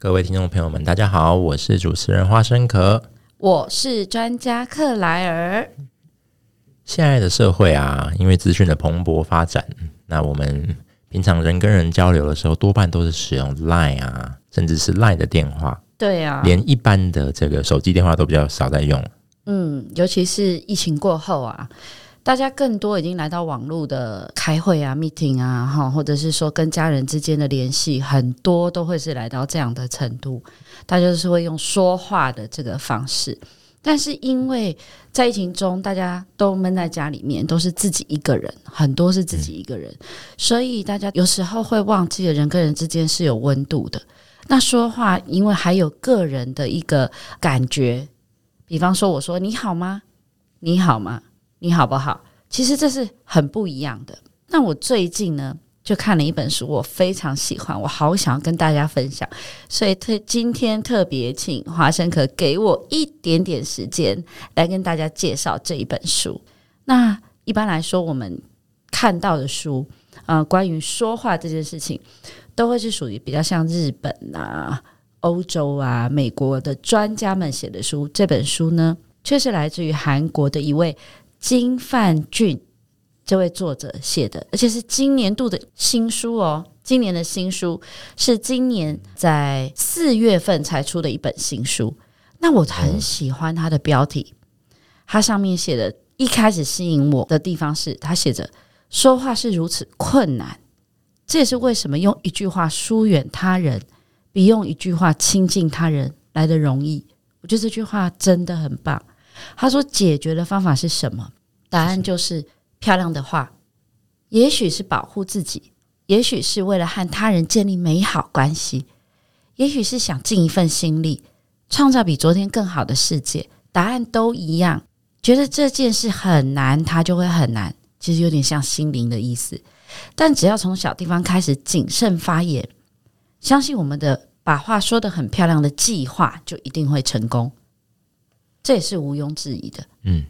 各位听众朋友们，大家好，我是主持人花生壳，我是专家克莱尔。现在的社会啊，因为资讯的蓬勃发展，那我们平常人跟人交流的时候，多半都是使用 Line 啊，甚至是 Line 的电话。对啊，连一般的这个手机电话都比较少在用。嗯，尤其是疫情过后啊。大家更多已经来到网络的开会啊、meeting 啊，哈，或者是说跟家人之间的联系，很多都会是来到这样的程度。大家就是会用说话的这个方式，但是因为在疫情中，大家都闷在家里面，都是自己一个人，很多是自己一个人，所以大家有时候会忘记了人跟人之间是有温度的。那说话，因为还有个人的一个感觉，比方说我说你好吗？你好吗？你好不好？其实这是很不一样的。那我最近呢，就看了一本书，我非常喜欢，我好想要跟大家分享，所以特今天特别请华生可给我一点点时间来跟大家介绍这一本书。那一般来说，我们看到的书，呃，关于说话这件事情，都会是属于比较像日本啊、欧洲啊、美国的专家们写的书。这本书呢，却是来自于韩国的一位。金范俊这位作者写的，而且是今年度的新书哦。今年的新书是今年在四月份才出的一本新书。那我很喜欢它的标题，它上面写的，一开始吸引我的地方是，它写着“说话是如此困难”，这也是为什么用一句话疏远他人，比用一句话亲近他人来得容易。我觉得这句话真的很棒。他说：“解决的方法是什么？答案就是漂亮的话。也许是保护自己，也许是为了和他人建立美好关系，也许是想尽一份心力，创造比昨天更好的世界。答案都一样。觉得这件事很难，它就会很难。其实有点像心灵的意思。但只要从小地方开始谨慎发言，相信我们的把话说得很漂亮的计划，就一定会成功。”这也是毋庸置疑的。嗯，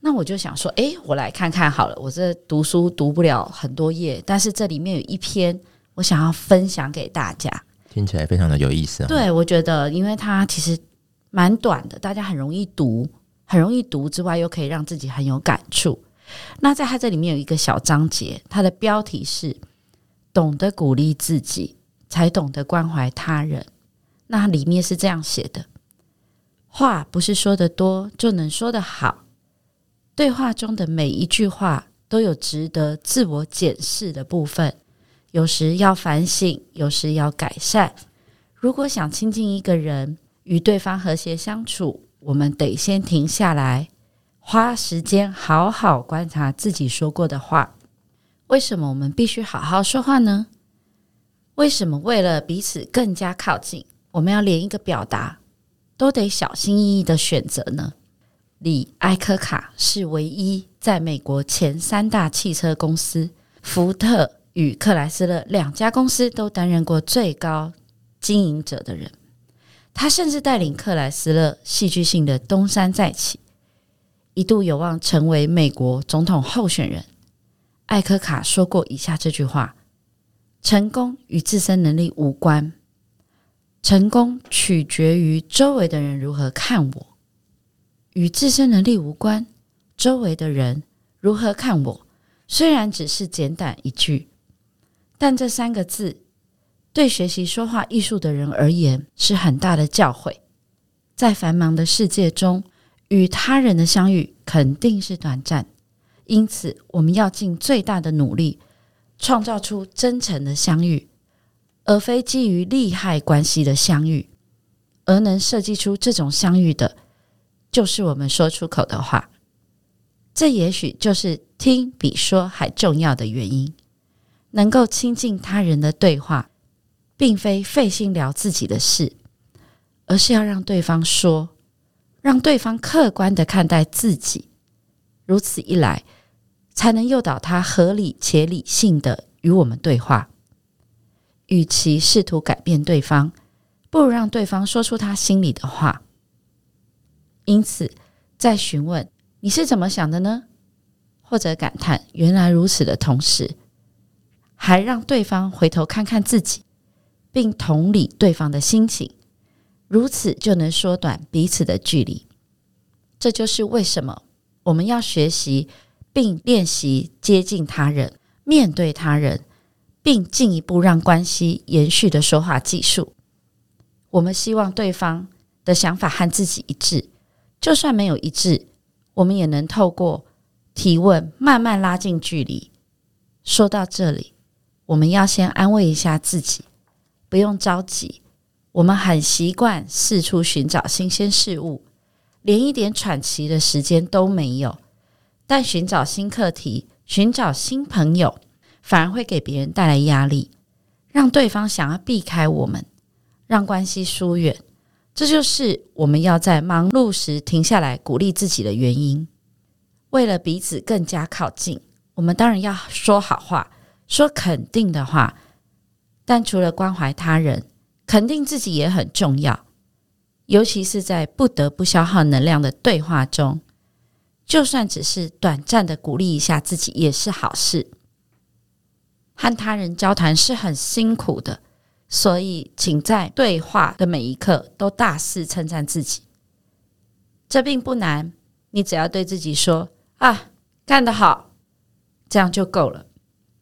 那我就想说，哎，我来看看好了。我这读书读不了很多页，但是这里面有一篇我想要分享给大家，听起来非常的有意思啊。对，我觉得，因为它其实蛮短的，大家很容易读，很容易读之外，又可以让自己很有感触。那在它这里面有一个小章节，它的标题是“懂得鼓励自己，才懂得关怀他人”。那里面是这样写的。话不是说得多就能说得好，对话中的每一句话都有值得自我检视的部分，有时要反省，有时要改善。如果想亲近一个人，与对方和谐相处，我们得先停下来，花时间好好观察自己说过的话。为什么我们必须好好说话呢？为什么为了彼此更加靠近，我们要连一个表达？都得小心翼翼的选择呢。李艾科卡是唯一在美国前三大汽车公司福特与克莱斯勒两家公司都担任过最高经营者的人。他甚至带领克莱斯勒戏剧性的东山再起，一度有望成为美国总统候选人。艾科卡说过以下这句话：“成功与自身能力无关。”成功取决于周围的人如何看我，与自身能力无关。周围的人如何看我，虽然只是简短一句，但这三个字对学习说话艺术的人而言是很大的教诲。在繁忙的世界中，与他人的相遇肯定是短暂，因此我们要尽最大的努力，创造出真诚的相遇。而非基于利害关系的相遇，而能设计出这种相遇的，就是我们说出口的话。这也许就是听比说还重要的原因。能够亲近他人的对话，并非费心聊自己的事，而是要让对方说，让对方客观的看待自己。如此一来，才能诱导他合理且理性的与我们对话。与其试图改变对方，不如让对方说出他心里的话。因此，在询问“你是怎么想的呢？”或者感叹“原来如此”的同时，还让对方回头看看自己，并同理对方的心情，如此就能缩短彼此的距离。这就是为什么我们要学习并练习接近他人、面对他人，并进一步让关系延续的说话技术。我们希望对方的想法和自己一致，就算没有一致，我们也能透过提问慢慢拉近距离。说到这里，我们要先安慰一下自己，不用着急。我们很习惯四处寻找新鲜事物，连一点喘息的时间都没有。但寻找新课题、寻找新朋友，反而会给别人带来压力，让对方想要避开我们。让关系疏远，这就是我们要在忙碌时停下来鼓励自己的原因。为了彼此更加靠近，我们当然要说好话，说肯定的话。但除了关怀他人，肯定自己也很重要。尤其是在不得不消耗能量的对话中，就算只是短暂的鼓励一下自己，也是好事。和他人交谈是很辛苦的。所以，请在对话的每一刻都大肆称赞自己。这并不难，你只要对自己说：“啊，干得好！”这样就够了。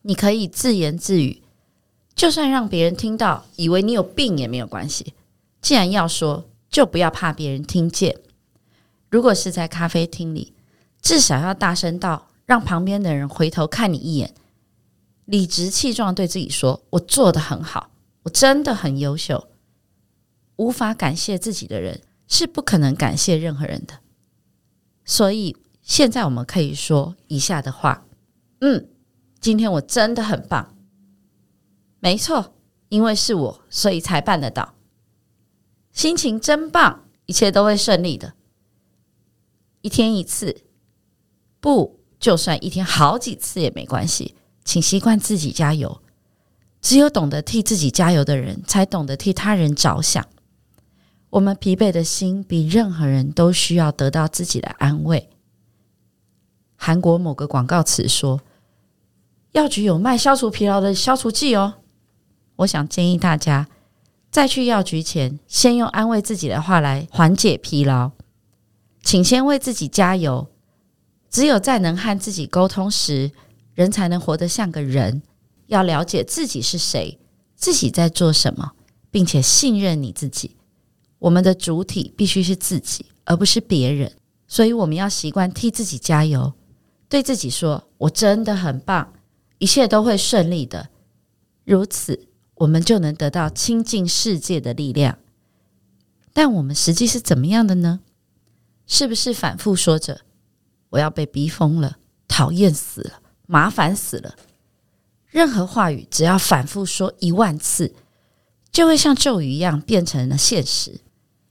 你可以自言自语，就算让别人听到，以为你有病也没有关系。既然要说，就不要怕别人听见。如果是在咖啡厅里，至少要大声到让旁边的人回头看你一眼，理直气壮对自己说：“我做得很好。”我真的很优秀，无法感谢自己的人是不可能感谢任何人的。所以现在我们可以说以下的话：嗯，今天我真的很棒。没错，因为是我，所以才办得到。心情真棒，一切都会顺利的。一天一次，不，就算一天好几次也没关系，请习惯自己加油。只有懂得替自己加油的人，才懂得替他人着想。我们疲惫的心，比任何人都需要得到自己的安慰。韩国某个广告词说：“药局有卖消除疲劳的消除剂哦。”我想建议大家，在去药局前，先用安慰自己的话来缓解疲劳。请先为自己加油。只有在能和自己沟通时，人才能活得像个人。要了解自己是谁，自己在做什么，并且信任你自己。我们的主体必须是自己，而不是别人。所以，我们要习惯替自己加油，对自己说：“我真的很棒，一切都会顺利的。”如此，我们就能得到亲近世界的力量。但我们实际是怎么样的呢？是不是反复说着：“我要被逼疯了，讨厌死了，麻烦死了？”任何话语，只要反复说一万次，就会像咒语一样变成了现实。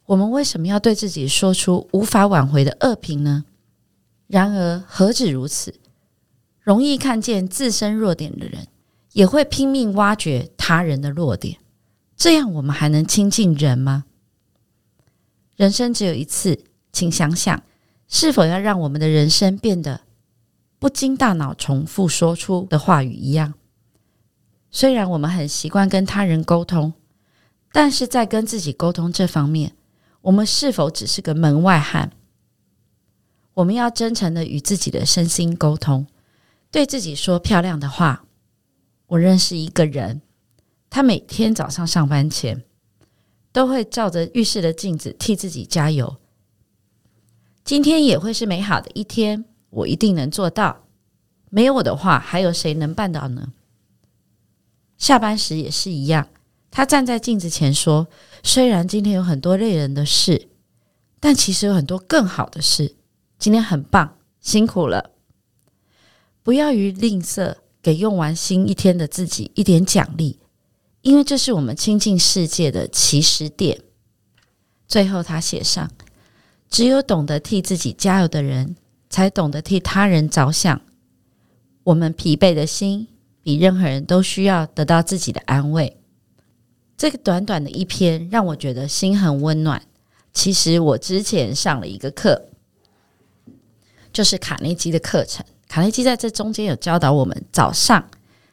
我们为什么要对自己说出无法挽回的恶评呢？然而，何止如此，容易看见自身弱点的人，也会拼命挖掘他人的弱点。这样，我们还能亲近人吗？人生只有一次，请想想，是否要让我们的人生变得不经大脑重复说出的话语一样？虽然我们很习惯跟他人沟通，但是在跟自己沟通这方面，我们是否只是个门外汉？我们要真诚的与自己的身心沟通，对自己说漂亮的话。我认识一个人，他每天早上上班前，都会照着浴室的镜子替自己加油。今天也会是美好的一天，我一定能做到。没有我的话，还有谁能办到呢？下班时也是一样，他站在镜子前说：“虽然今天有很多累人的事，但其实有很多更好的事。今天很棒，辛苦了。不要于吝啬，给用完新一天的自己一点奖励，因为这是我们亲近世界的起始点。最后，他写上：只有懂得替自己加油的人，才懂得替他人着想。我们疲惫的心，比任何人都需要得到自己的安慰。这个短短的一篇，让我觉得心很温暖。其实我之前上了一个课，就是卡内基的课程。卡内基在这中间有教导我们：早上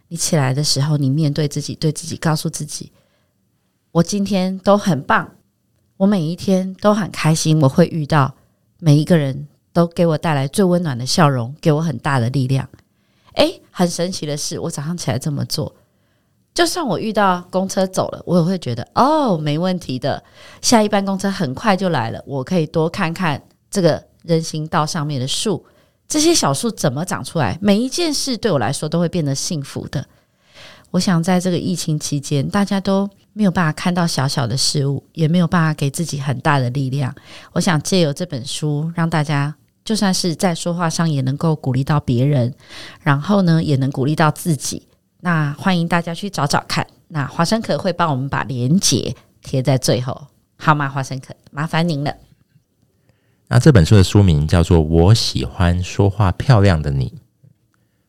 你起来的时候，你面对自己，对自己告诉自己：“我今天都很棒，我每一天都很开心。我会遇到每一个人都给我带来最温暖的笑容，给我很大的力量。”诶，很神奇的是，我早上起来这么做，就算我遇到公车走了，我也会觉得哦，没问题的。下一班公车很快就来了，我可以多看看这个人行道上面的树，这些小树怎么长出来？每一件事对我来说都会变得幸福的。我想在这个疫情期间，大家都没有办法看到小小的事物，也没有办法给自己很大的力量。我想借由这本书，让大家。就算是在说话上也能够鼓励到别人，然后呢，也能鼓励到自己。那欢迎大家去找找看。那华生可会帮我们把连结贴在最后，好吗？华生可，麻烦您了。那这本书的书名叫做《我喜欢说话漂亮的你》，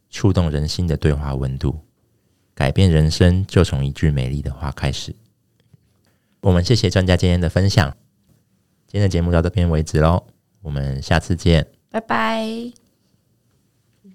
触动人心的对话温度，改变人生就从一句美丽的话开始。我们谢谢专家今天的分享，今天的节目到这边为止喽。我们下次见，拜拜。